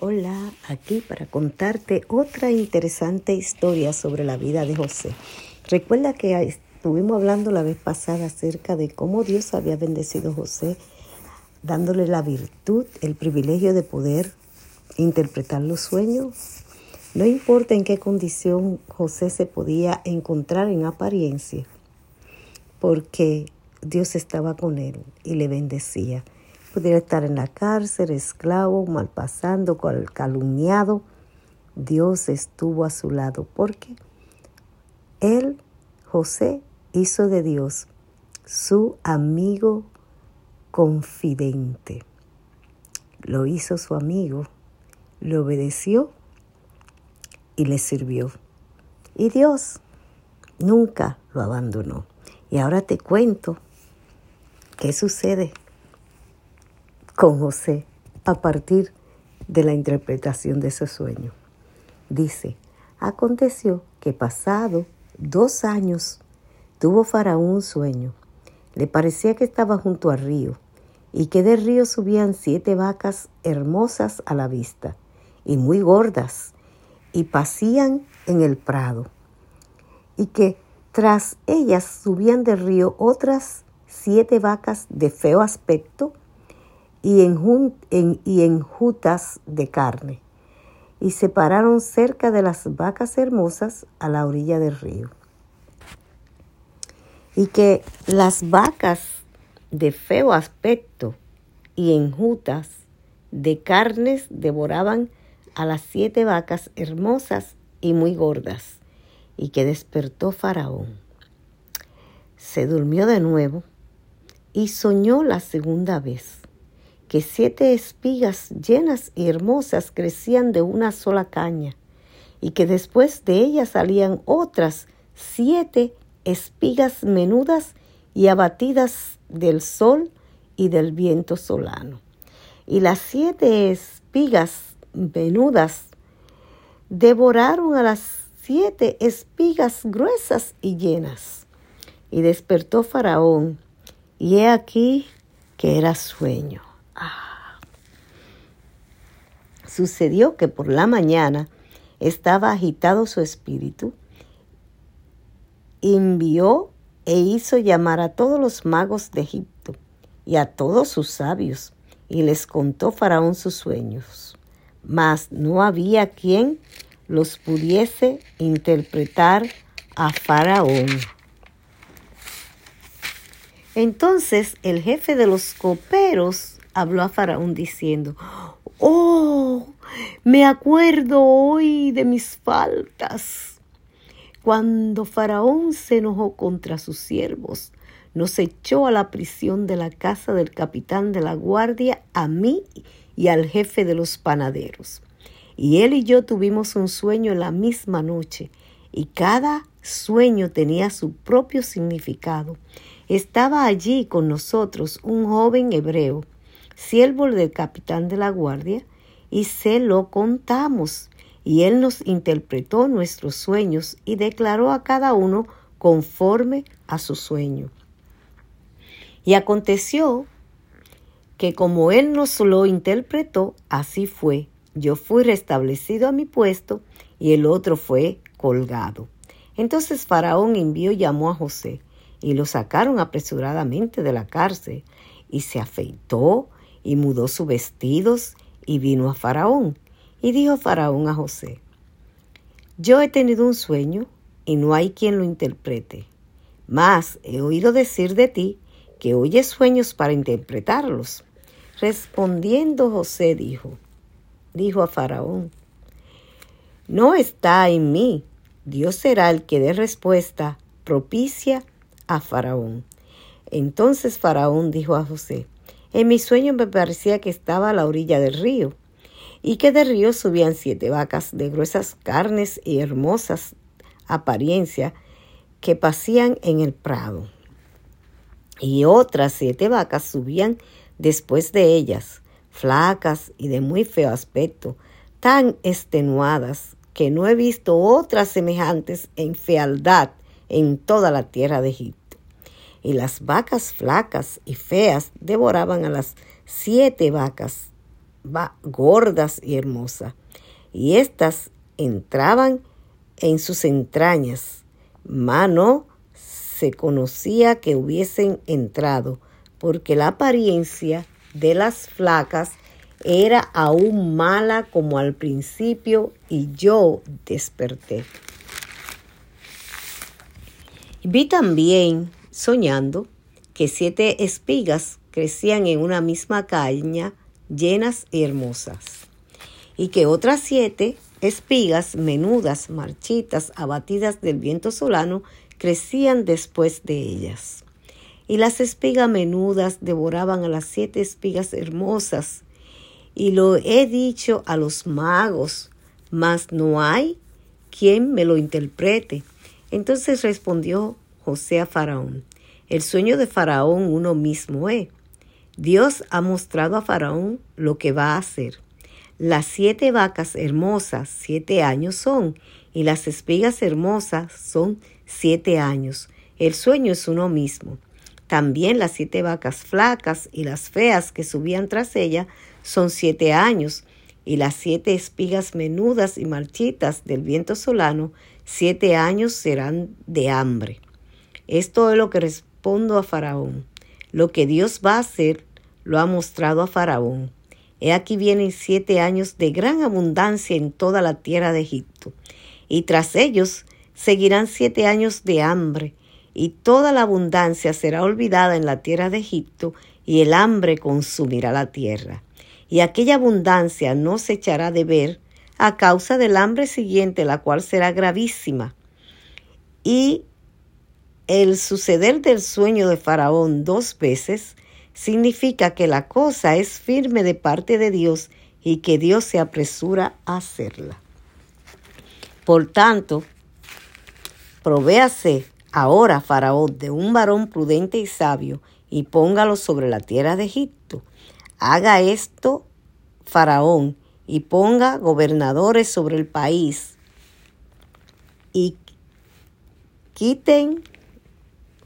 Hola, aquí para contarte otra interesante historia sobre la vida de José. Recuerda que estuvimos hablando la vez pasada acerca de cómo Dios había bendecido a José, dándole la virtud, el privilegio de poder interpretar los sueños. No importa en qué condición José se podía encontrar en apariencia, porque Dios estaba con él y le bendecía pudiera estar en la cárcel, esclavo, malpasando, calumniado, Dios estuvo a su lado porque él, José, hizo de Dios su amigo confidente. Lo hizo su amigo, le obedeció y le sirvió. Y Dios nunca lo abandonó. Y ahora te cuento qué sucede con José a partir de la interpretación de ese sueño. Dice, aconteció que pasado dos años tuvo Faraón un sueño. Le parecía que estaba junto al río y que del río subían siete vacas hermosas a la vista y muy gordas y pasían en el prado y que tras ellas subían del río otras siete vacas de feo aspecto y en, en jutas de carne, y se pararon cerca de las vacas hermosas a la orilla del río. Y que las vacas de feo aspecto y enjutas de carnes devoraban a las siete vacas hermosas y muy gordas, y que despertó Faraón. Se durmió de nuevo y soñó la segunda vez que siete espigas llenas y hermosas crecían de una sola caña, y que después de ellas salían otras siete espigas menudas y abatidas del sol y del viento solano. Y las siete espigas menudas devoraron a las siete espigas gruesas y llenas. Y despertó Faraón, y he aquí que era sueño. Sucedió que por la mañana estaba agitado su espíritu, envió e hizo llamar a todos los magos de Egipto y a todos sus sabios, y les contó Faraón sus sueños. Mas no había quien los pudiese interpretar a Faraón. Entonces el jefe de los coperos habló a Faraón diciendo, Oh, me acuerdo hoy de mis faltas. Cuando Faraón se enojó contra sus siervos, nos echó a la prisión de la casa del capitán de la guardia, a mí y al jefe de los panaderos. Y él y yo tuvimos un sueño en la misma noche, y cada sueño tenía su propio significado. Estaba allí con nosotros un joven hebreo, siervo del capitán de la guardia, y se lo contamos. Y él nos interpretó nuestros sueños y declaró a cada uno conforme a su sueño. Y aconteció que como él nos lo interpretó, así fue. Yo fui restablecido a mi puesto y el otro fue colgado. Entonces Faraón envió y llamó a José y lo sacaron apresuradamente de la cárcel y se afeitó y mudó sus vestidos y vino a Faraón. Y dijo Faraón a José, yo he tenido un sueño y no hay quien lo interprete. Mas he oído decir de ti que oyes sueños para interpretarlos. Respondiendo José dijo, dijo a Faraón, no está en mí, Dios será el que dé respuesta propicia a Faraón. Entonces Faraón dijo a José, en mi sueño me parecía que estaba a la orilla del río y que del río subían siete vacas de gruesas carnes y hermosas apariencia que pasían en el prado. Y otras siete vacas subían después de ellas, flacas y de muy feo aspecto, tan extenuadas que no he visto otras semejantes en fealdad en toda la tierra de Egipto y las vacas flacas y feas devoraban a las siete vacas gordas y hermosas, y éstas entraban en sus entrañas. Mano se conocía que hubiesen entrado, porque la apariencia de las flacas era aún mala como al principio, y yo desperté. Vi también, soñando, que siete espigas crecían en una misma caña, llenas y hermosas, y que otras siete espigas menudas, marchitas, abatidas del viento solano, crecían después de ellas. Y las espigas menudas devoraban a las siete espigas hermosas. Y lo he dicho a los magos, mas no hay quien me lo interprete. Entonces respondió José a Faraón, el sueño de Faraón uno mismo es. Dios ha mostrado a Faraón lo que va a hacer. Las siete vacas hermosas siete años son, y las espigas hermosas son siete años. El sueño es uno mismo. También las siete vacas flacas y las feas que subían tras ella son siete años, y las siete espigas menudas y marchitas del viento solano, siete años serán de hambre. Esto es lo que respondo a Faraón. Lo que Dios va a hacer lo ha mostrado a Faraón. He aquí vienen siete años de gran abundancia en toda la tierra de Egipto, y tras ellos seguirán siete años de hambre, y toda la abundancia será olvidada en la tierra de Egipto, y el hambre consumirá la tierra. Y aquella abundancia no se echará de ver a causa del hambre siguiente, la cual será gravísima. Y el suceder del sueño de Faraón dos veces significa que la cosa es firme de parte de Dios y que Dios se apresura a hacerla. Por tanto, provéase ahora Faraón de un varón prudente y sabio y póngalo sobre la tierra de Egipto. Haga esto Faraón y ponga gobernadores sobre el país y quiten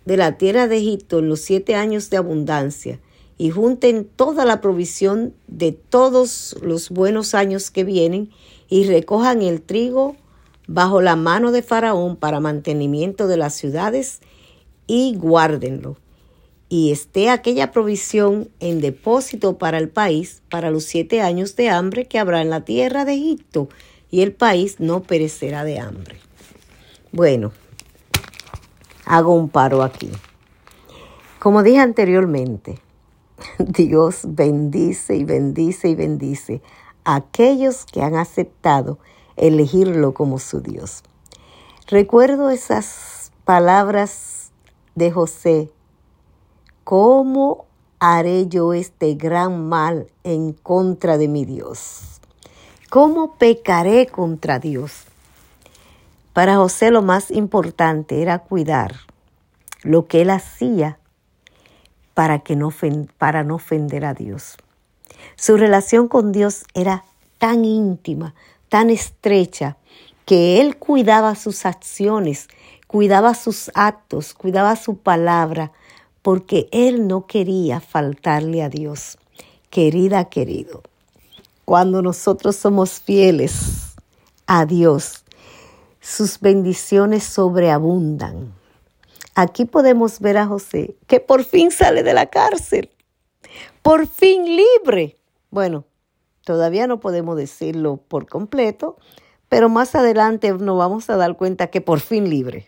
de la tierra de Egipto en los siete años de abundancia, y junten toda la provisión de todos los buenos años que vienen, y recojan el trigo bajo la mano de Faraón para mantenimiento de las ciudades, y guárdenlo. Y esté aquella provisión en depósito para el país para los siete años de hambre que habrá en la tierra de Egipto, y el país no perecerá de hambre. Bueno, hago un paro aquí. Como dije anteriormente, Dios bendice y bendice y bendice a aquellos que han aceptado elegirlo como su Dios. Recuerdo esas palabras de José, ¿cómo haré yo este gran mal en contra de mi Dios? ¿Cómo pecaré contra Dios? Para José lo más importante era cuidar lo que él hacía para, que no, para no ofender a Dios. Su relación con Dios era tan íntima, tan estrecha, que él cuidaba sus acciones, cuidaba sus actos, cuidaba su palabra, porque él no quería faltarle a Dios. Querida, querido, cuando nosotros somos fieles a Dios, sus bendiciones sobreabundan. Aquí podemos ver a José, que por fin sale de la cárcel, por fin libre. Bueno, todavía no podemos decirlo por completo, pero más adelante nos vamos a dar cuenta que por fin libre.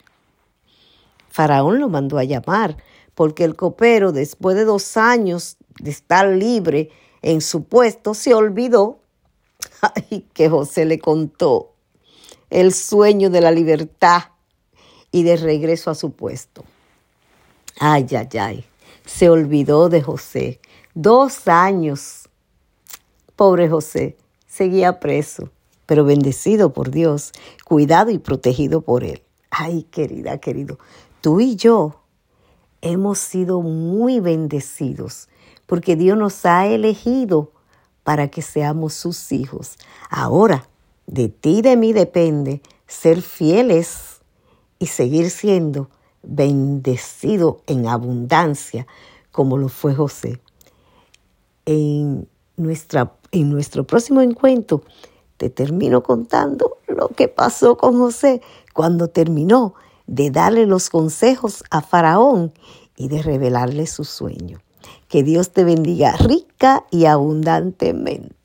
Faraón lo mandó a llamar, porque el copero, después de dos años de estar libre en su puesto, se olvidó ay, que José le contó el sueño de la libertad y de regreso a su puesto. Ay, ay, ay, se olvidó de José. Dos años. Pobre José, seguía preso, pero bendecido por Dios, cuidado y protegido por Él. Ay, querida, querido, tú y yo hemos sido muy bendecidos porque Dios nos ha elegido para que seamos sus hijos. Ahora, de ti y de mí depende ser fieles y seguir siendo bendecido en abundancia como lo fue José. En nuestra en nuestro próximo encuentro te termino contando lo que pasó con José cuando terminó de darle los consejos a Faraón y de revelarle su sueño. Que Dios te bendiga rica y abundantemente.